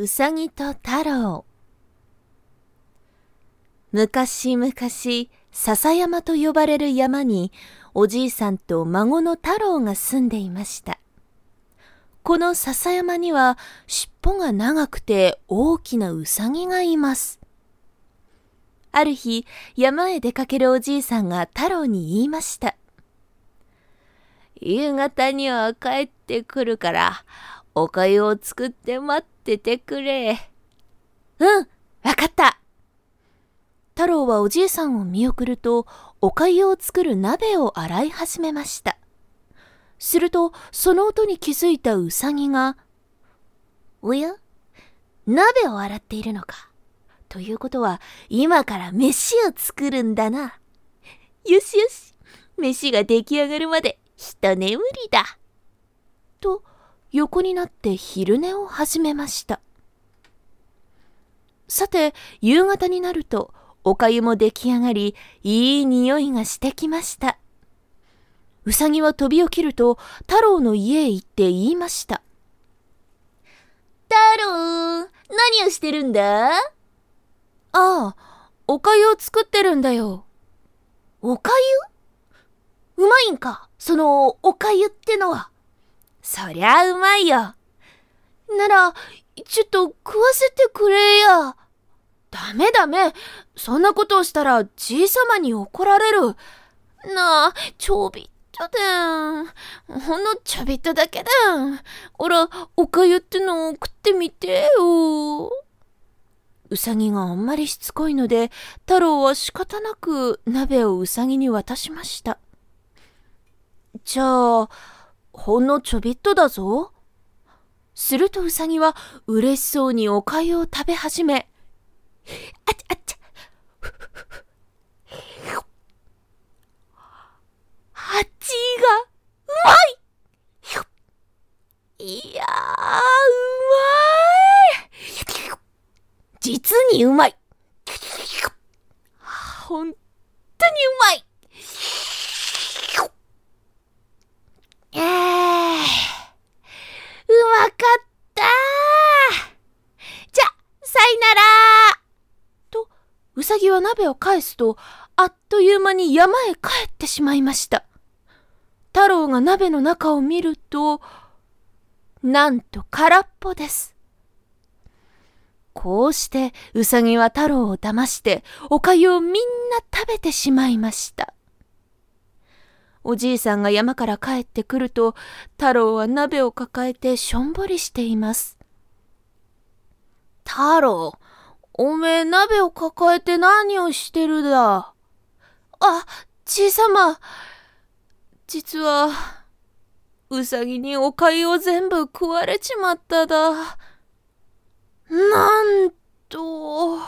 うさぎと太郎。昔々笹山と呼ばれる山におじいさんと孫の太郎が住んでいました。この笹山には尻尾が長くて大きなうさぎがいます。ある日山へ出かけるおじいさんが太郎に言いました。夕方には帰ってくるからおかゆを作って待っててくれ。うん、わかった。太郎はおじいさんを見送ると、おかゆを作る鍋を洗い始めました。すると、その音に気づいたうさぎが、おや鍋を洗っているのか。ということは、今から飯を作るんだな。よしよし、飯が出来上がるまで一眠りだ。と、横になって昼寝を始めました。さて夕方になるとおかゆも出来上がりいい匂いがしてきました。うさぎは飛び起きると太郎の家へ行って言いました。太郎何をしてるんだ？ああおかゆを作ってるんだよ。おかゆうまいんか？そのおかゆってのはそりゃうまいよ。なら、ちょっと食わせてくれや。ダメダメ。そんなことをしたらじいさまに怒られる。なあ、ちょびっとでん。ほんのちょびっとだけだ。おら、おかゆってのを食ってみてよ。うさぎがあんまりしつこいので、太郎は仕方なく鍋をうさぎに渡しました。じゃあ、ほんのちょびっとだぞ。するとうさぎは嬉しそうにおかゆを食べ始め、あっちあっちゃ、あっちがうまい。いやー、うまい。実にうまい。ほんとにうまいうまかったじゃ、さいならと、うさぎは鍋を返すと、あっという間に山へ帰ってしまいました。太郎が鍋の中を見ると、なんと空っぽです。こうしてうさぎは太郎を騙しておかゆをみんな食べてしまいました。おじいさんが山から帰ってくると、太郎は鍋を抱えてしょんぼりしています。太郎、おめえ鍋を抱えて何をしてるだ？あ、じいさま。実は、うさぎにおかゆを全部食われちまっただ。なんと。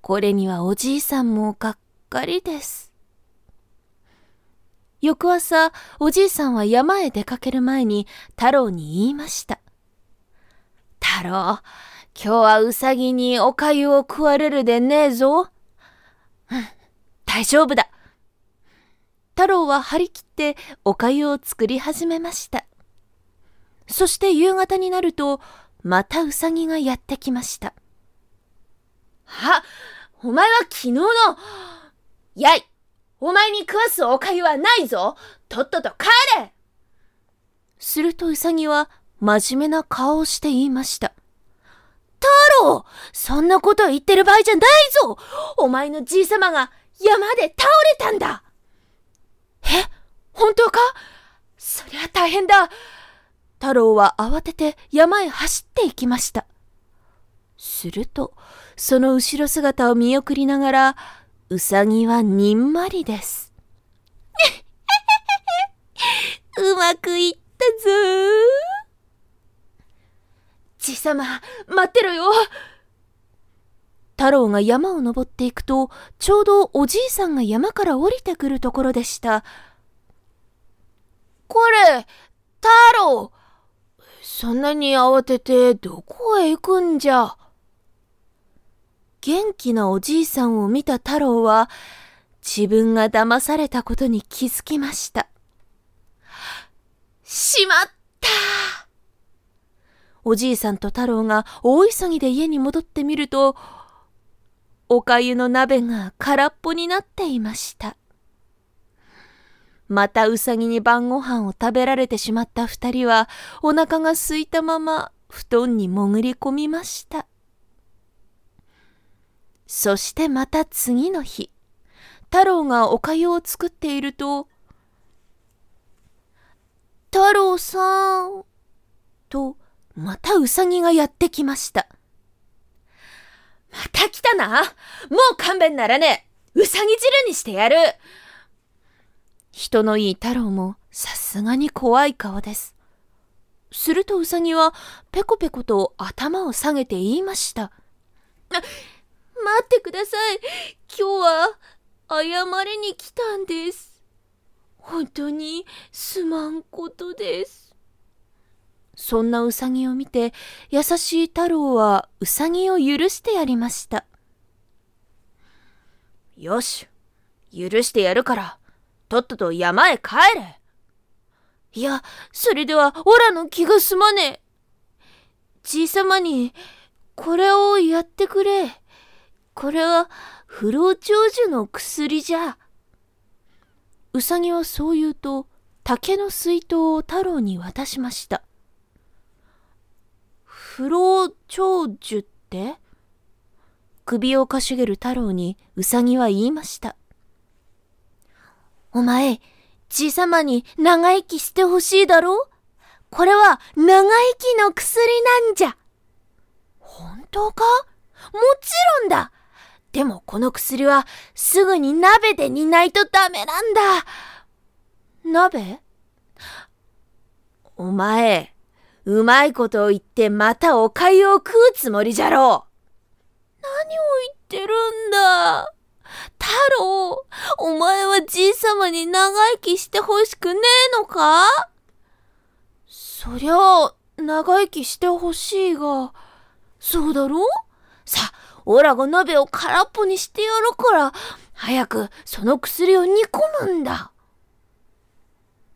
これにはおじいさんもがっかりです。翌朝、おじいさんは山へ出かける前に太郎に言いました。太郎、今日はうさぎにおかゆを食われるでねえぞ。うん、大丈夫だ。太郎は張り切っておかゆを作り始めました。そして夕方になると、またうさぎがやってきました。あ、お前は昨日の、やいお前に食わすおかゆはないぞとっとと帰れするとうさぎは真面目な顔をして言いました。太郎そんなこと言ってる場合じゃないぞ。お前のじいさまが山で倒れたんだ。え本当か？そりゃ大変だ。太郎は慌てて山へ走って行きました。すると、その後ろ姿を見送りながら、うさぎはにんまりです。うまくいったぞじさま、待ってろよ太郎が山を登っていくと、ちょうどおじいさんが山から降りてくるところでした。これ、太郎そんなに慌ててどこへ行くんじゃ元気なおじいさんを見た太郎は自分が騙されたことに気づきました。しまったおじいさんと太郎が大急ぎで家に戻ってみると、おかゆの鍋が空っぽになっていました。またうさぎに晩ご飯を食べられてしまった二人はお腹が空いたまま布団に潜り込みました。そしてまた次の日、太郎がおかゆを作っていると、太郎さん、と、またうさぎがやってきました。また来たなもう勘弁ならねえうさぎ汁にしてやる人のいい太郎もさすがに怖い顔です。するとうさぎはペコペコと頭を下げて言いました。待ってください。今日は謝りに来たんです。本当にすまんことです。そんなうさぎを見て優しい太郎はうさぎを許してやりました。よし、許してやるから、とっとと山へ帰れ。いや、それではオラの気が済まねえ。じいさまに、これをやってくれ。これは不老長寿の薬じゃ。うさぎはそう言うと、竹の水筒を太郎に渡しました。不老長寿って？首をかしげる太郎にうさぎは言いました。お前、じいさまに長生きしてほしいだろ？これは長生きの薬なんじゃ。本当か？もちろんだ。でもこの薬はすぐに鍋で煮ないとダメなんだ。鍋？お前、うまいことを言ってまたお粥を食うつもりじゃろう。何を言ってるんだ。太郎、お前はじいさまに長生きしてほしくねえのか？そりゃ、長生きしてほしいが、そうだろ？さあ、オラが鍋を空っぽにしてやるから、早くその薬を煮込むんだ。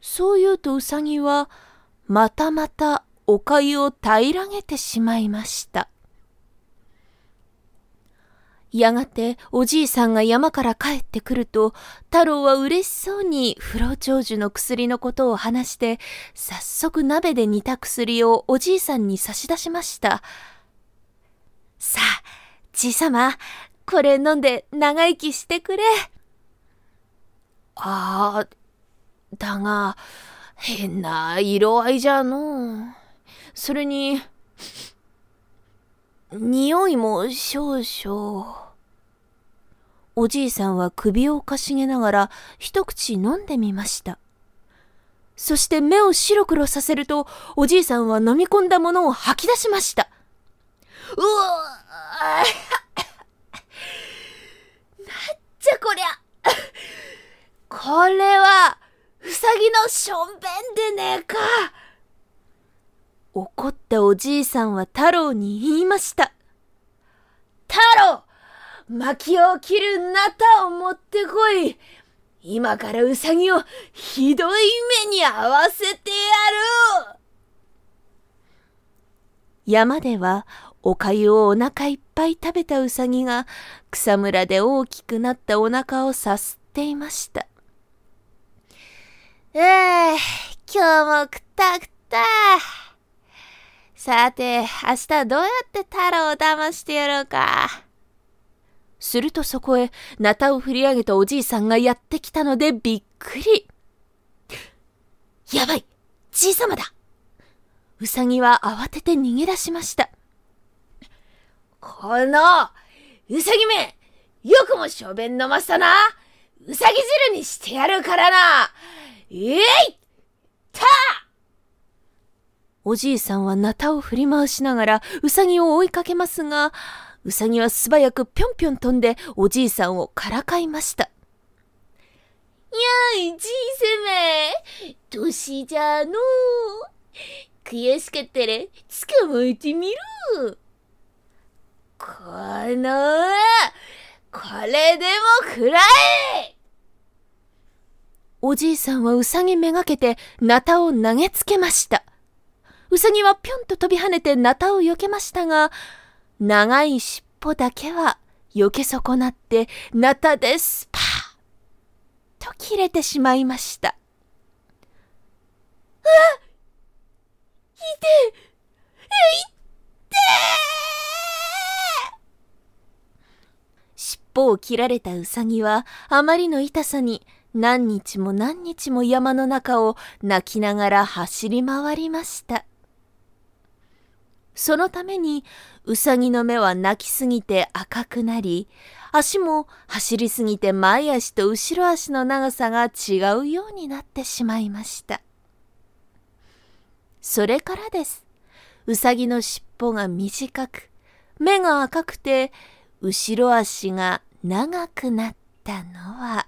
そう言うとうさぎは、またまたおかゆを平らげてしまいました。やがておじいさんが山から帰ってくると太郎は嬉しそうに不老長寿の薬のことを話して早速鍋で煮た薬をおじいさんに差し出しました。さあじいさまこれ飲んで長生きしてくれ。ああだが変な色合いじゃのう。それに匂いも少々。おじいさんは首をかしげながら一口飲んでみました。そして目を白黒させると、おじいさんは飲み込んだものを吐き出しました。うわ なんじゃこりゃ これは、うさぎのしょんべんでねえか怒ったおじいさんは太郎に言いました。太郎薪を切るなたを持ってこい今からうさぎをひどい目に遭わせてやる山ではおかゆをお腹いっぱい食べたうさぎが草むらで大きくなったお腹をさすっていました。ええ今日もくたくた。さて、明日どうやって太郎を騙してやろうか？するとそこへ、なたを振り上げたおじいさんがやってきたのでびっくり。やばいじいさまだうさぎは慌てて逃げ出しました。この、うさぎめよくも小便飲ませたなうさぎ汁にしてやるからなえいたおじいさんはなたを振り回しながらうさぎを追いかけますが、うさぎは素早くぴょんぴょん飛んでおじいさんをからかいました。やい、じいせめ、年じゃの悔しかったら捕まえてみる。この、これでもくらえおじいさんはうさぎめがけてなたを投げつけました。うさぎはぴょんと飛び跳ねてナタを避けましたが、長い尻尾だけは避け損なって、ナタでスパーと切れてしまいました。あいてえいって尻尾を切られたうさぎはあまりの痛さに何日も何日も山の中を泣きながら走り回りました。そのためにうさぎの目は泣きすぎて赤くなり、足も走りすぎて前足と後ろ足の長さが違うようになってしまいました。それからです。うさぎの尻尾が短く、目が赤くて、後ろ足が長くなったのは、